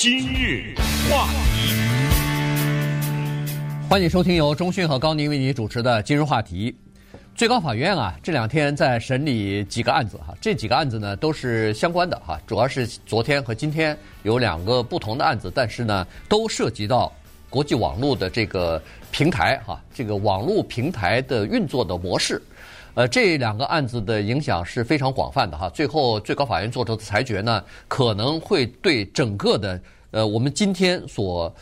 今日话题，欢迎收听由中讯和高宁为你主持的《今日话题》。最高法院啊，这两天在审理几个案子哈，这几个案子呢都是相关的哈，主要是昨天和今天有两个不同的案子，但是呢都涉及到国际网络的这个平台哈，这个网络平台的运作的模式。呃，这两个案子的影响是非常广泛的哈。最后，最高法院做出的裁决呢，可能会对整个的呃我们今天所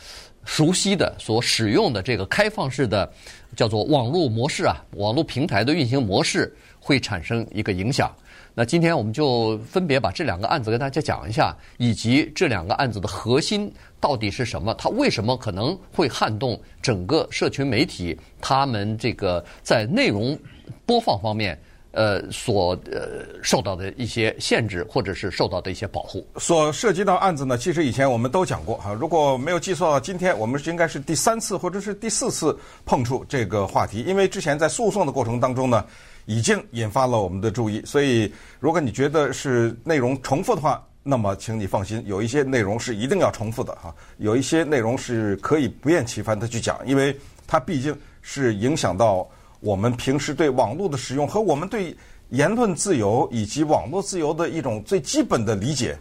熟悉的、所使用的这个开放式的叫做网络模式啊，网络平台的运行模式会产生一个影响。那今天我们就分别把这两个案子跟大家讲一下，以及这两个案子的核心到底是什么？它为什么可能会撼动整个社群媒体？他们这个在内容播放方面，呃，所呃受到的一些限制，或者是受到的一些保护。所涉及到案子呢，其实以前我们都讲过哈。如果没有记错，今天我们应该是第三次或者是第四次碰触这个话题，因为之前在诉讼的过程当中呢。已经引发了我们的注意，所以如果你觉得是内容重复的话，那么请你放心，有一些内容是一定要重复的哈，有一些内容是可以不厌其烦的去讲，因为它毕竟是影响到我们平时对网络的使用和我们对言论自由以及网络自由的一种最基本的理解。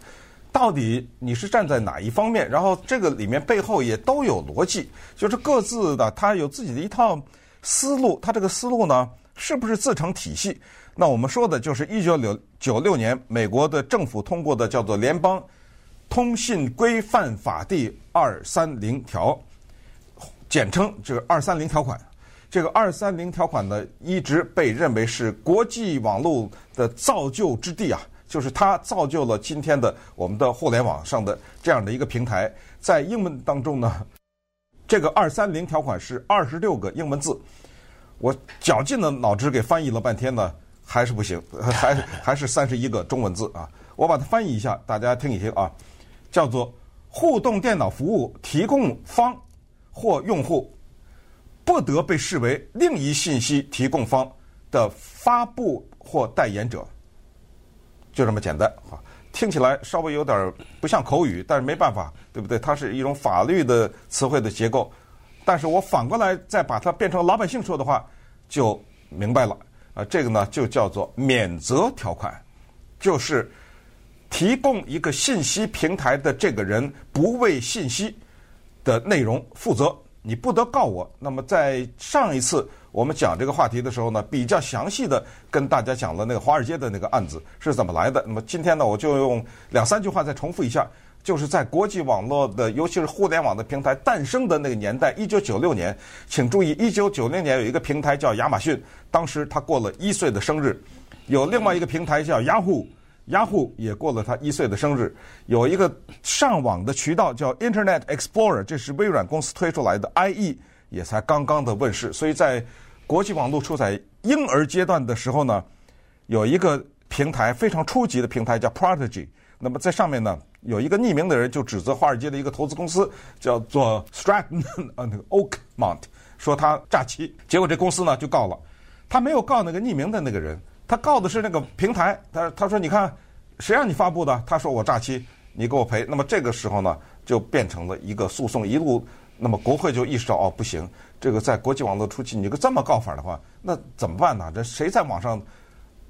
到底你是站在哪一方面？然后这个里面背后也都有逻辑，就是各自的他有自己的一套思路，他这个思路呢，是不是自成体系？那我们说的就是一九九六年美国的政府通过的叫做《联邦通信规范法》第二三零条，简称这个二三零条款。这个二三零条款呢，一直被认为是国际网络的造就之地啊，就是它造就了今天的我们的互联网上的这样的一个平台。在英文当中呢，这个二三零条款是二十六个英文字。我绞尽了脑汁给翻译了半天呢，还是不行，还还是三十一个中文字啊！我把它翻译一下，大家听一听啊，叫做互动电脑服务提供方或用户不得被视为另一信息提供方的发布或代言者，就这么简单啊！听起来稍微有点不像口语，但是没办法，对不对？它是一种法律的词汇的结构。但是我反过来再把它变成老百姓说的话，就明白了。啊，这个呢就叫做免责条款，就是提供一个信息平台的这个人不为信息的内容负责，你不得告我。那么在上一次我们讲这个话题的时候呢，比较详细的跟大家讲了那个华尔街的那个案子是怎么来的。那么今天呢，我就用两三句话再重复一下。就是在国际网络的，尤其是互联网的平台诞生的那个年代，一九九六年，请注意，一九九六年有一个平台叫亚马逊，当时他过了一岁的生日；有另外一个平台叫雅雅虎也过了他一岁的生日；有一个上网的渠道叫 Internet Explorer，这是微软公司推出来的，IE 也才刚刚的问世。所以在国际网络处在婴儿阶段的时候呢，有一个平台非常初级的平台叫 Prodigy，那么在上面呢。有一个匿名的人就指责华尔街的一个投资公司叫做 Stratton 呃那个 Oakmont 说他诈欺，结果这公司呢就告了，他没有告那个匿名的那个人，他告的是那个平台，他他说你看谁让你发布的？他说我诈欺，你给我赔。那么这个时候呢就变成了一个诉讼，一路那么国会就意识到哦不行，这个在国际网络初期你个这么告法的话，那怎么办呢？这谁在网上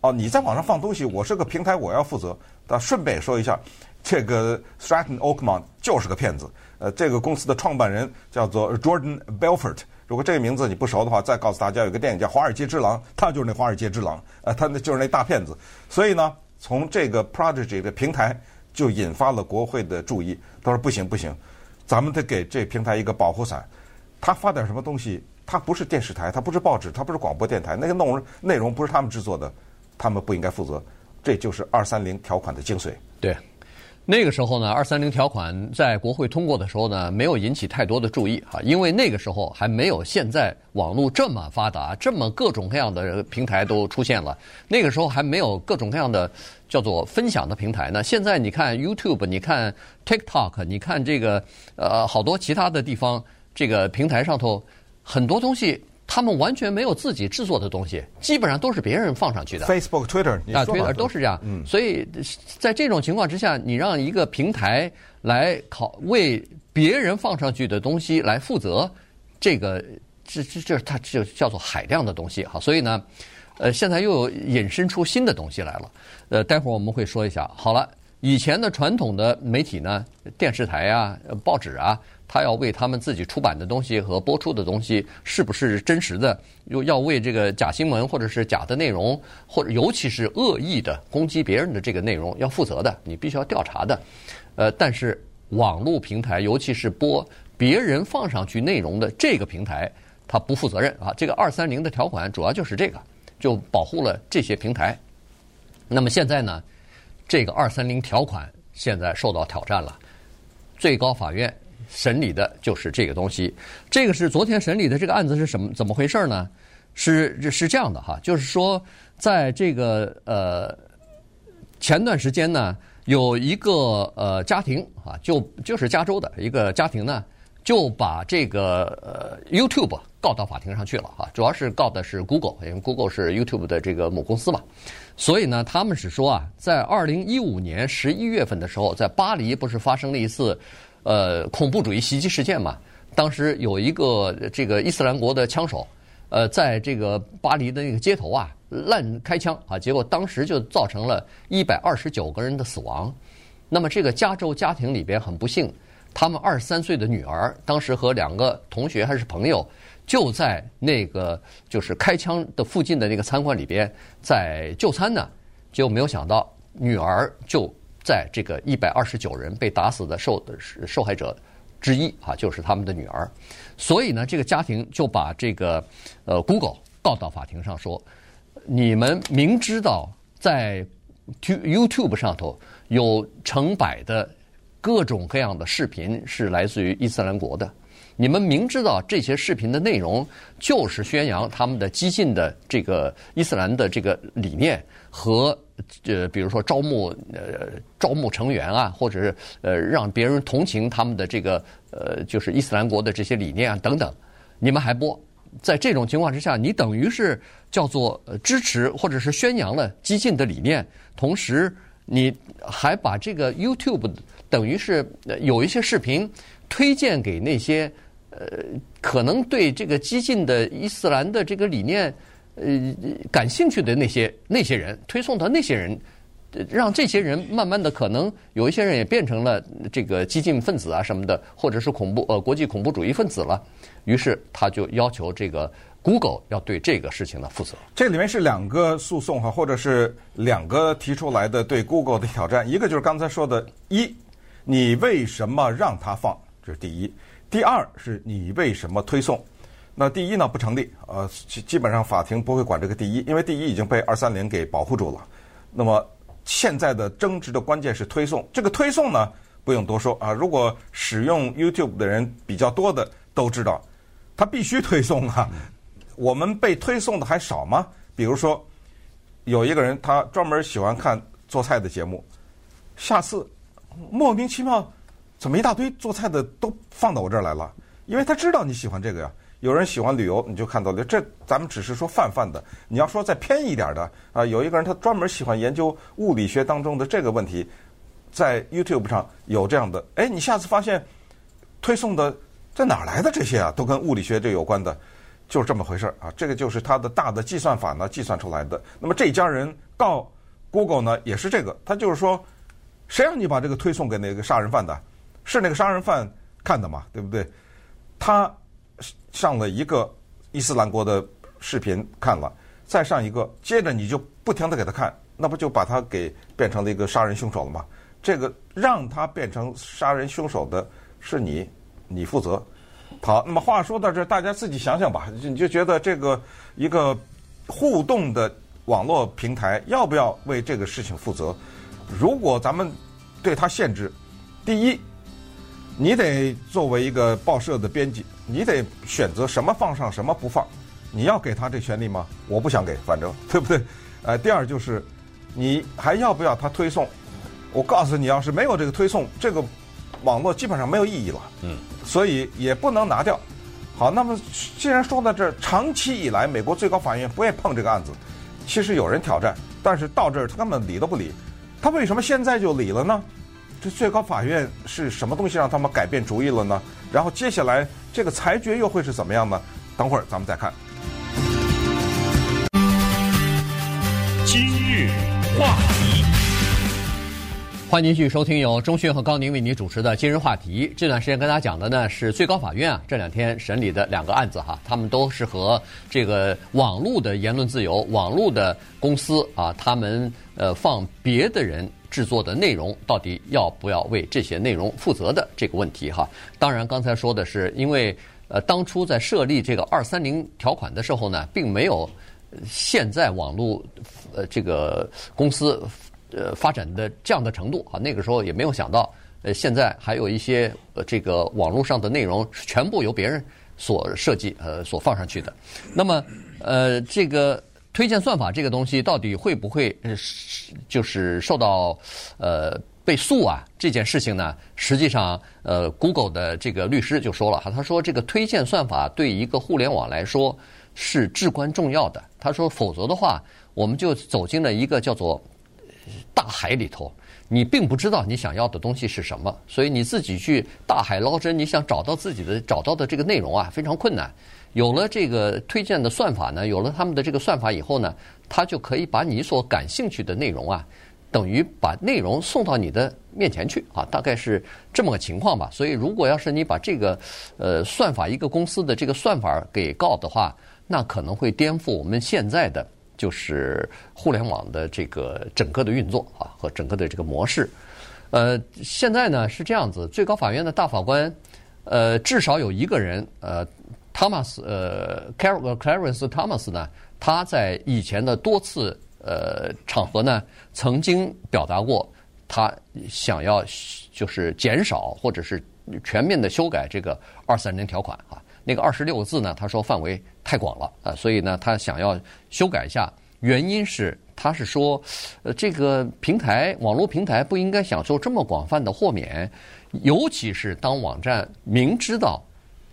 哦你在网上放东西，我是个平台，我要负责。但顺便说一下。这个 Stratton Oakmont 就是个骗子。呃，这个公司的创办人叫做 Jordan Belfort。如果这个名字你不熟的话，再告诉大家，有个电影叫《华尔街之狼》，他就是那华尔街之狼。呃，他那就是那大骗子。所以呢，从这个 Prodigy 的平台就引发了国会的注意。他说：“不行不行，咱们得给这平台一个保护伞。他发点什么东西，他不是电视台，他不是报纸，他不是广播电台，那个内容内容不是他们制作的，他们不应该负责。这就是二三零条款的精髓。”对。那个时候呢，二三零条款在国会通过的时候呢，没有引起太多的注意哈，因为那个时候还没有现在网络这么发达，这么各种各样的平台都出现了。那个时候还没有各种各样的叫做分享的平台呢。现在你看 YouTube，你看 TikTok，你看这个呃好多其他的地方，这个平台上头很多东西。他们完全没有自己制作的东西，基本上都是别人放上去的。Facebook、Twitter 啊，Twitter 都是这样。嗯，所以在这种情况之下，你让一个平台来考为别人放上去的东西来负责，这个这这这它就叫做海量的东西哈。所以呢，呃，现在又有引申出新的东西来了。呃，待会儿我们会说一下。好了。以前的传统的媒体呢，电视台啊、报纸啊，他要为他们自己出版的东西和播出的东西是不是真实的，又要为这个假新闻或者是假的内容，或者尤其是恶意的攻击别人的这个内容要负责的，你必须要调查的。呃，但是网络平台，尤其是播别人放上去内容的这个平台，它不负责任啊。这个二三零的条款主要就是这个，就保护了这些平台。那么现在呢？这个二三零条款现在受到挑战了，最高法院审理的就是这个东西。这个是昨天审理的这个案子是什么？怎么回事呢？是是这样的哈，就是说，在这个呃前段时间呢，有一个呃家庭啊，就就是加州的一个家庭呢，就把这个呃 YouTube 告到法庭上去了哈，主要是告的是 Google，因为 Google 是 YouTube 的这个母公司嘛。所以呢，他们是说啊，在二零一五年十一月份的时候，在巴黎不是发生了一次，呃，恐怖主义袭击事件嘛？当时有一个这个伊斯兰国的枪手，呃，在这个巴黎的那个街头啊，乱开枪啊，结果当时就造成了一百二十九个人的死亡。那么这个加州家庭里边很不幸，他们二十三岁的女儿当时和两个同学还是朋友。就在那个就是开枪的附近的那个餐馆里边，在就餐呢，就没有想到女儿就在这个一百二十九人被打死的受受害者之一啊，就是他们的女儿。所以呢，这个家庭就把这个呃 Google 告到法庭上说，你们明知道在 YouTube 上头有成百的各种各样的视频是来自于伊斯兰国的。你们明知道这些视频的内容就是宣扬他们的激进的这个伊斯兰的这个理念和呃，比如说招募呃招募成员啊，或者是呃让别人同情他们的这个呃就是伊斯兰国的这些理念啊等等，你们还播，在这种情况之下，你等于是叫做支持或者是宣扬了激进的理念，同时你还把这个 YouTube 等于是有一些视频推荐给那些。呃，可能对这个激进的伊斯兰的这个理念，呃，感兴趣的那些那些人，推送到那些人，让这些人慢慢的可能有一些人也变成了这个激进分子啊什么的，或者是恐怖呃国际恐怖主义分子了。于是他就要求这个 Google 要对这个事情呢负责。这里面是两个诉讼哈，或者是两个提出来的对 Google 的挑战，一个就是刚才说的，一，你为什么让他放？这是第一。第二是你为什么推送？那第一呢不成立，呃，基基本上法庭不会管这个第一，因为第一已经被二三零给保护住了。那么现在的争执的关键是推送，这个推送呢不用多说啊，如果使用 YouTube 的人比较多的都知道，他必须推送啊。我们被推送的还少吗？比如说有一个人他专门喜欢看做菜的节目，下次莫名其妙。怎么一大堆做菜的都放到我这儿来了？因为他知道你喜欢这个呀。有人喜欢旅游，你就看到了。这咱们只是说泛泛的。你要说再偏一点的啊，有一个人他专门喜欢研究物理学当中的这个问题，在 YouTube 上有这样的。哎，你下次发现推送的在哪来的这些啊，都跟物理学这有关的，就是这么回事儿啊。这个就是他的大的计算法呢计算出来的。那么这家人告 Google 呢也是这个，他就是说，谁让你把这个推送给那个杀人犯的？是那个杀人犯看的嘛，对不对？他上了一个伊斯兰国的视频看了，再上一个，接着你就不停的给他看，那不就把他给变成了一个杀人凶手了吗？这个让他变成杀人凶手的是你，你负责。好，那么话说到这儿，大家自己想想吧，你就觉得这个一个互动的网络平台要不要为这个事情负责？如果咱们对他限制，第一。你得作为一个报社的编辑，你得选择什么放上，什么不放。你要给他这权利吗？我不想给，反正 对不对？呃，第二就是，你还要不要他推送？我告诉你，要是没有这个推送，这个网络基本上没有意义了。嗯。所以也不能拿掉。好，那么既然说到这儿，长期以来美国最高法院不愿意碰这个案子，其实有人挑战，但是到这儿他根本理都不理。他为什么现在就理了呢？这最高法院是什么东西让他们改变主意了呢？然后接下来这个裁决又会是怎么样呢？等会儿咱们再看。今日话题。欢迎继续收听由钟讯和高宁为您主持的今日话题。这段时间跟大家讲的呢是最高法院啊这两天审理的两个案子哈，他们都是和这个网络的言论自由、网络的公司啊，他们呃放别的人制作的内容，到底要不要为这些内容负责的这个问题哈。当然，刚才说的是因为呃当初在设立这个二三零条款的时候呢，并没有现在网络呃这个公司。呃，发展的这样的程度啊，那个时候也没有想到，呃，现在还有一些呃，这个网络上的内容全部由别人所设计呃所放上去的。那么，呃，这个推荐算法这个东西到底会不会就是受到呃被诉啊？这件事情呢，实际上呃，Google 的这个律师就说了哈，他说这个推荐算法对一个互联网来说是至关重要的。他说，否则的话，我们就走进了一个叫做。大海里头，你并不知道你想要的东西是什么，所以你自己去大海捞针，你想找到自己的找到的这个内容啊，非常困难。有了这个推荐的算法呢，有了他们的这个算法以后呢，他就可以把你所感兴趣的内容啊，等于把内容送到你的面前去啊，大概是这么个情况吧。所以，如果要是你把这个呃算法一个公司的这个算法给告的话，那可能会颠覆我们现在的。就是互联网的这个整个的运作啊，和整个的这个模式。呃，现在呢是这样子，最高法院的大法官，呃，至少有一个人，呃，Thomas，呃，Clarence Thomas 呢，他在以前的多次呃场合呢，曾经表达过他想要就是减少或者是全面的修改这个二三零条款啊。那个二十六个字呢，他说范围太广了啊，所以呢，他想要修改一下。原因是他是说，呃，这个平台网络平台不应该享受这么广泛的豁免，尤其是当网站明知道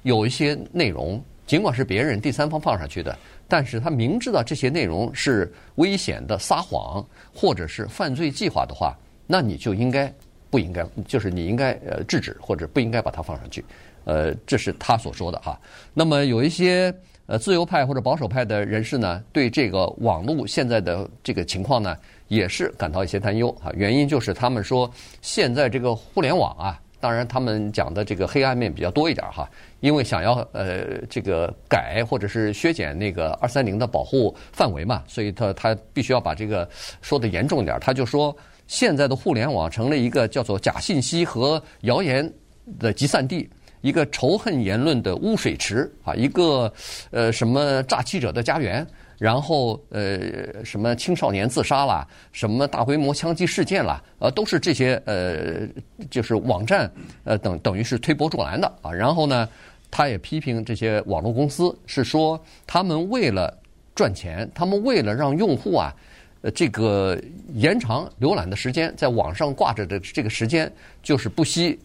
有一些内容，尽管是别人第三方放上去的，但是他明知道这些内容是危险的、撒谎或者是犯罪计划的话，那你就应该不应该，就是你应该呃制止或者不应该把它放上去。呃，这是他所说的哈。那么有一些呃自由派或者保守派的人士呢，对这个网络现在的这个情况呢，也是感到一些担忧啊。原因就是他们说，现在这个互联网啊，当然他们讲的这个黑暗面比较多一点哈。因为想要呃这个改或者是削减那个二三零的保护范围嘛，所以他他必须要把这个说得严重一点。他就说，现在的互联网成了一个叫做假信息和谣言的集散地。一个仇恨言论的污水池啊，一个呃什么诈欺者的家园，然后呃什么青少年自杀啦，什么大规模枪击事件啦，呃都是这些呃就是网站呃等等于是推波助澜的啊。然后呢，他也批评这些网络公司是说，他们为了赚钱，他们为了让用户啊呃这个延长浏览的时间，在网上挂着的这个时间，就是不惜。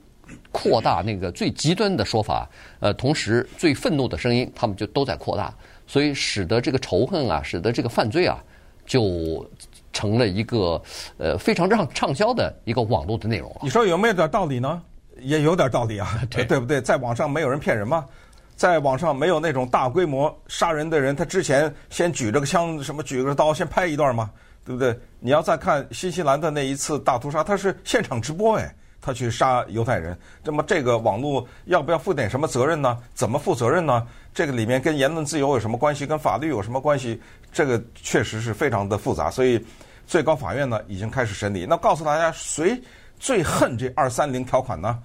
扩大那个最极端的说法，呃，同时最愤怒的声音，他们就都在扩大，所以使得这个仇恨啊，使得这个犯罪啊，就成了一个呃非常畅畅销的一个网络的内容。你说有没有点道理呢？也有点道理啊，对，对不对？在网上没有人骗人吗？在网上没有那种大规模杀人的人，他之前先举着个枪，什么举着刀先拍一段吗？对不对？你要再看新西兰的那一次大屠杀，他是现场直播哎。他去杀犹太人，那么这个网络要不要负点什么责任呢？怎么负责任呢？这个里面跟言论自由有什么关系？跟法律有什么关系？这个确实是非常的复杂。所以最高法院呢已经开始审理。那告诉大家，谁最恨这二三零条款呢？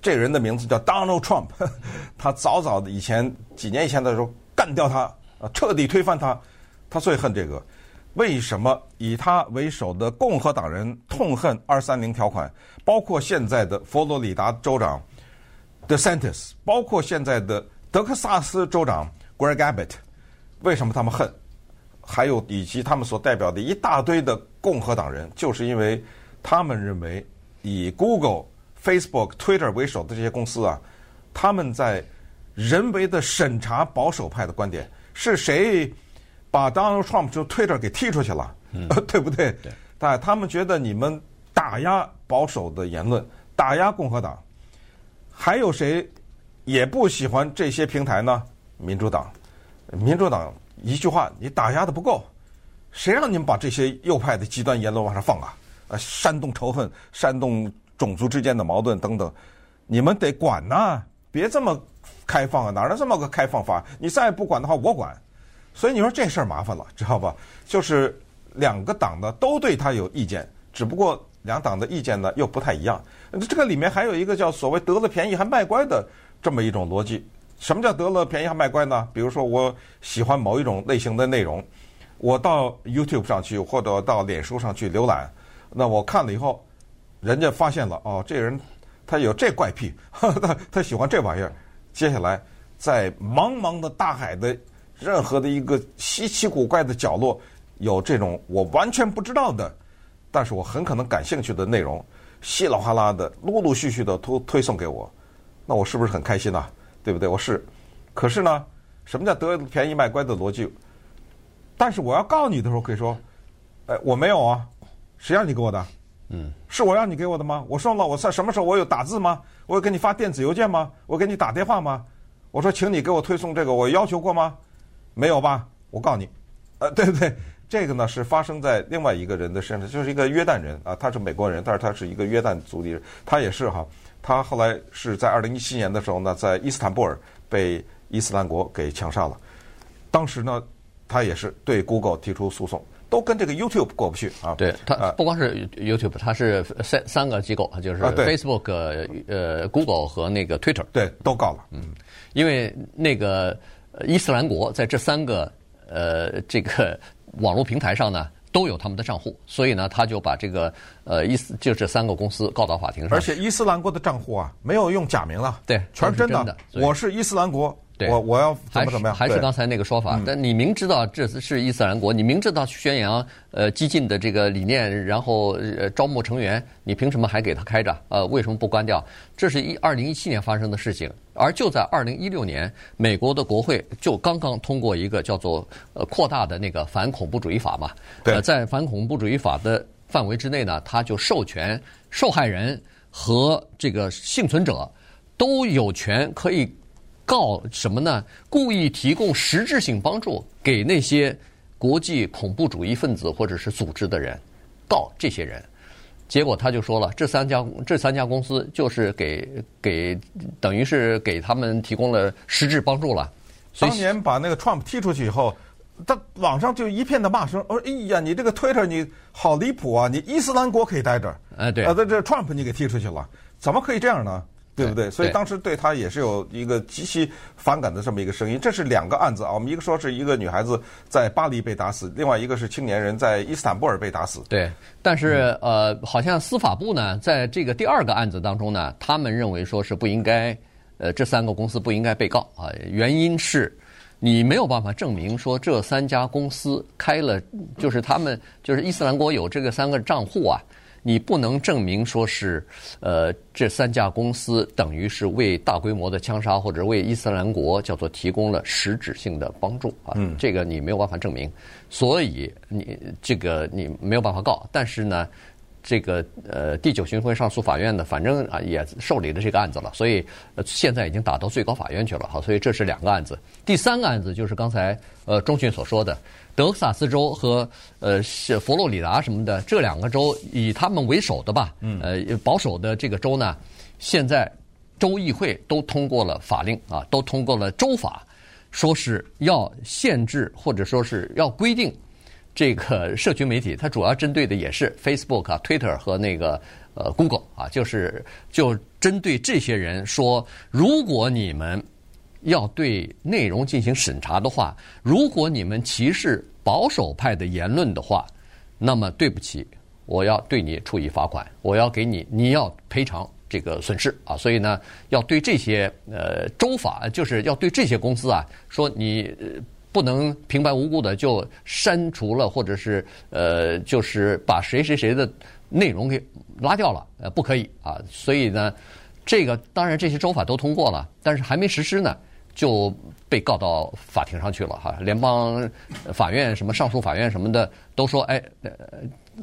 这人的名字叫 Donald Trump，他早早的以前几年以前的时候干掉他，彻底推翻他，他最恨这个。为什么以他为首的共和党人痛恨二三零条款？包括现在的佛罗里达州长 DeSantis，包括现在的德克萨斯州长 Greg Abbott，为什么他们恨？还有以及他们所代表的一大堆的共和党人，就是因为他们认为以 Google、Facebook、Twitter 为首的这些公司啊，他们在人为的审查保守派的观点，是谁把 Donald Trump 就 Twitter 给踢出去了，嗯、对不对？对，但他们觉得你们打压保守的言论，打压共和党，还有谁也不喜欢这些平台呢？民主党，民主党一句话，你打压的不够，谁让你们把这些右派的极端言论往上放啊？啊，煽动仇恨，煽动种族之间的矛盾等等，你们得管呐、啊，别这么。开放啊，哪来这么个开放法？你再不管的话，我管。所以你说这事儿麻烦了，知道吧？就是两个党呢都对他有意见，只不过两党的意见呢又不太一样。这个里面还有一个叫所谓得了便宜还卖乖的这么一种逻辑。什么叫得了便宜还卖乖呢？比如说我喜欢某一种类型的内容，我到 YouTube 上去或者到脸书上去浏览，那我看了以后，人家发现了哦，这人他有这怪癖，他 他喜欢这玩意儿。接下来，在茫茫的大海的任何的一个稀奇古怪的角落，有这种我完全不知道的，但是我很可能感兴趣的内容，稀里哗啦的、陆陆续续的推推送给我，那我是不是很开心呐？对不对？我是。可是呢，什么叫得便宜卖乖的逻辑？但是我要告你的时候，可以说，哎，我没有啊，谁让你给我的？嗯，是我让你给我的吗？我说了，我在什么时候我有打字吗？我有给你发电子邮件吗？我给你打电话吗？我说，请你给我推送这个，我要求过吗？没有吧？我告诉你，呃，对不对？这个呢是发生在另外一个人的身上，就是一个约旦人啊，他是美国人，但是他是一个约旦族的人，他也是哈，他后来是在二零一七年的时候呢，在伊斯坦布尔被伊斯兰国给枪杀了，当时呢，他也是对 Google 提出诉讼。都跟这个 YouTube 过不去啊！对，它不光是 YouTube，他是三三个机构，就是 Facebook、呃 Google 和那个 Twitter，对，都告了。嗯，因为那个伊斯兰国在这三个呃这个网络平台上呢都有他们的账户，所以呢他就把这个呃伊斯就这三个公司告到法庭上。而且伊斯兰国的账户啊没有用假名了，对，全是真的。我是伊斯兰国。对我我要怎么怎么样？还是刚才那个说法？但你明知道这是伊斯兰国，你明知道宣扬呃激进的这个理念，然后呃招募成员，你凭什么还给他开着？呃，为什么不关掉？这是一二零一七年发生的事情，而就在二零一六年，美国的国会就刚刚通过一个叫做呃扩大的那个反恐怖主义法嘛。对，在反恐怖主义法的范围之内呢，他就授权受害人和这个幸存者都有权可以。告什么呢？故意提供实质性帮助给那些国际恐怖主义分子或者是组织的人，告这些人。结果他就说了，这三家这三家公司就是给给等于是给他们提供了实质帮助了。当年把那个 Trump 踢出去以后，他网上就一片的骂声，我说：“哎呀，你这个 Twitter 你好离谱啊！你伊斯兰国可以待着，哎对，啊这这 Trump 你给踢出去了，怎么可以这样呢？”对不对？所以当时对他也是有一个极其反感的这么一个声音。这是两个案子啊，我们一个说是一个女孩子在巴黎被打死，另外一个是青年人在伊斯坦布尔被打死。对，但是呃，好像司法部呢，在这个第二个案子当中呢，他们认为说是不应该，呃，这三个公司不应该被告啊，原因是你没有办法证明说这三家公司开了，就是他们就是伊斯兰国有这个三个账户啊。你不能证明说是，呃，这三家公司等于是为大规模的枪杀或者为伊斯兰国叫做提供了实质性的帮助啊，嗯，这个你没有办法证明，所以你这个你没有办法告，但是呢。这个呃，第九巡回上诉法院呢，反正啊也受理了这个案子了，所以呃现在已经打到最高法院去了，好，所以这是两个案子。第三个案子就是刚才呃中迅所说的，德克萨斯州和呃佛罗里达什么的这两个州，以他们为首的吧，呃保守的这个州呢，现在州议会都通过了法令啊，都通过了州法，说是要限制或者说是要规定。这个社群媒体，它主要针对的也是 Facebook 啊、Twitter 和那个呃 Google 啊，就是就针对这些人说，如果你们要对内容进行审查的话，如果你们歧视保守派的言论的话，那么对不起，我要对你处以罚款，我要给你，你要赔偿这个损失啊。所以呢，要对这些呃州法，就是要对这些公司啊说你。不能平白无故的就删除了，或者是呃，就是把谁谁谁的内容给拉掉了，呃，不可以啊。所以呢，这个当然这些州法都通过了，但是还没实施呢。就被告到法庭上去了哈。联邦法院、什么上诉法院什么的都说，哎，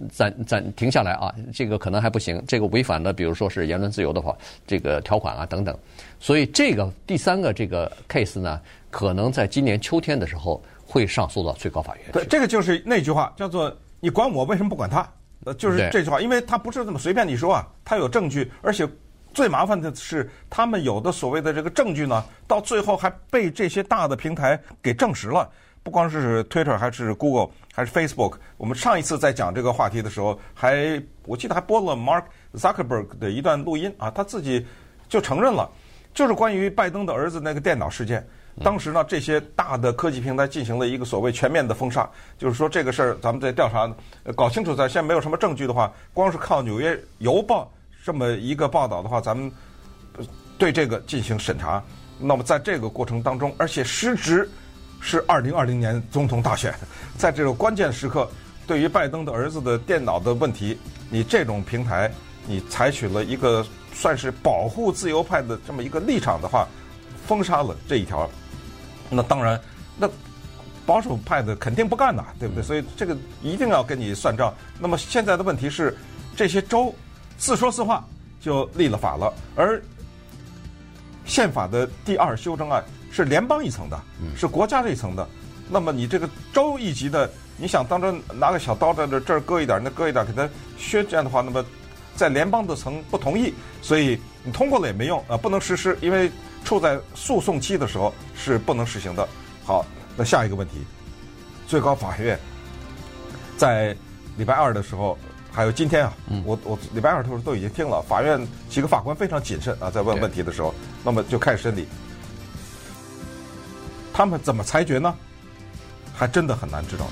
暂暂 停下来啊，这个可能还不行，这个违反了，比如说是言论自由的话，这个条款啊等等。所以这个第三个这个 case 呢，可能在今年秋天的时候会上诉到最高法院。对，这个就是那句话叫做“你管我，为什么不管他”？呃，就是这句话，因为他不是这么随便你说啊，他有证据，而且。最麻烦的是，他们有的所谓的这个证据呢，到最后还被这些大的平台给证实了。不光是 Twitter，还是 Google，还是 Facebook。我们上一次在讲这个话题的时候，还我记得还播了 Mark Zuckerberg 的一段录音啊，他自己就承认了，就是关于拜登的儿子那个电脑事件。当时呢，这些大的科技平台进行了一个所谓全面的封杀，就是说这个事儿咱们在调查搞清楚，在现在没有什么证据的话，光是靠《纽约邮报》。这么一个报道的话，咱们对这个进行审查。那么在这个过程当中，而且失职是二零二零年总统大选，在这个关键时刻，对于拜登的儿子的电脑的问题，你这种平台，你采取了一个算是保护自由派的这么一个立场的话，封杀了这一条。那当然，那保守派的肯定不干呐，对不对？所以这个一定要跟你算账。那么现在的问题是，这些州。自说自话就立了法了，而宪法的第二修正案是联邦一层的，是国家这一层的。那么你这个州一级的，你想当中拿个小刀在这这儿割一点，那割一点给他削，这样的话，那么在联邦的层不同意，所以你通过了也没用啊，不能实施，因为处在诉讼期的时候是不能实行的。好，那下一个问题，最高法院在礼拜二的时候。还有今天啊，我我礼拜二的时候都已经听了，法院几个法官非常谨慎啊，在问问题的时候，那么就开始审理。他们怎么裁决呢？还真的很难知道。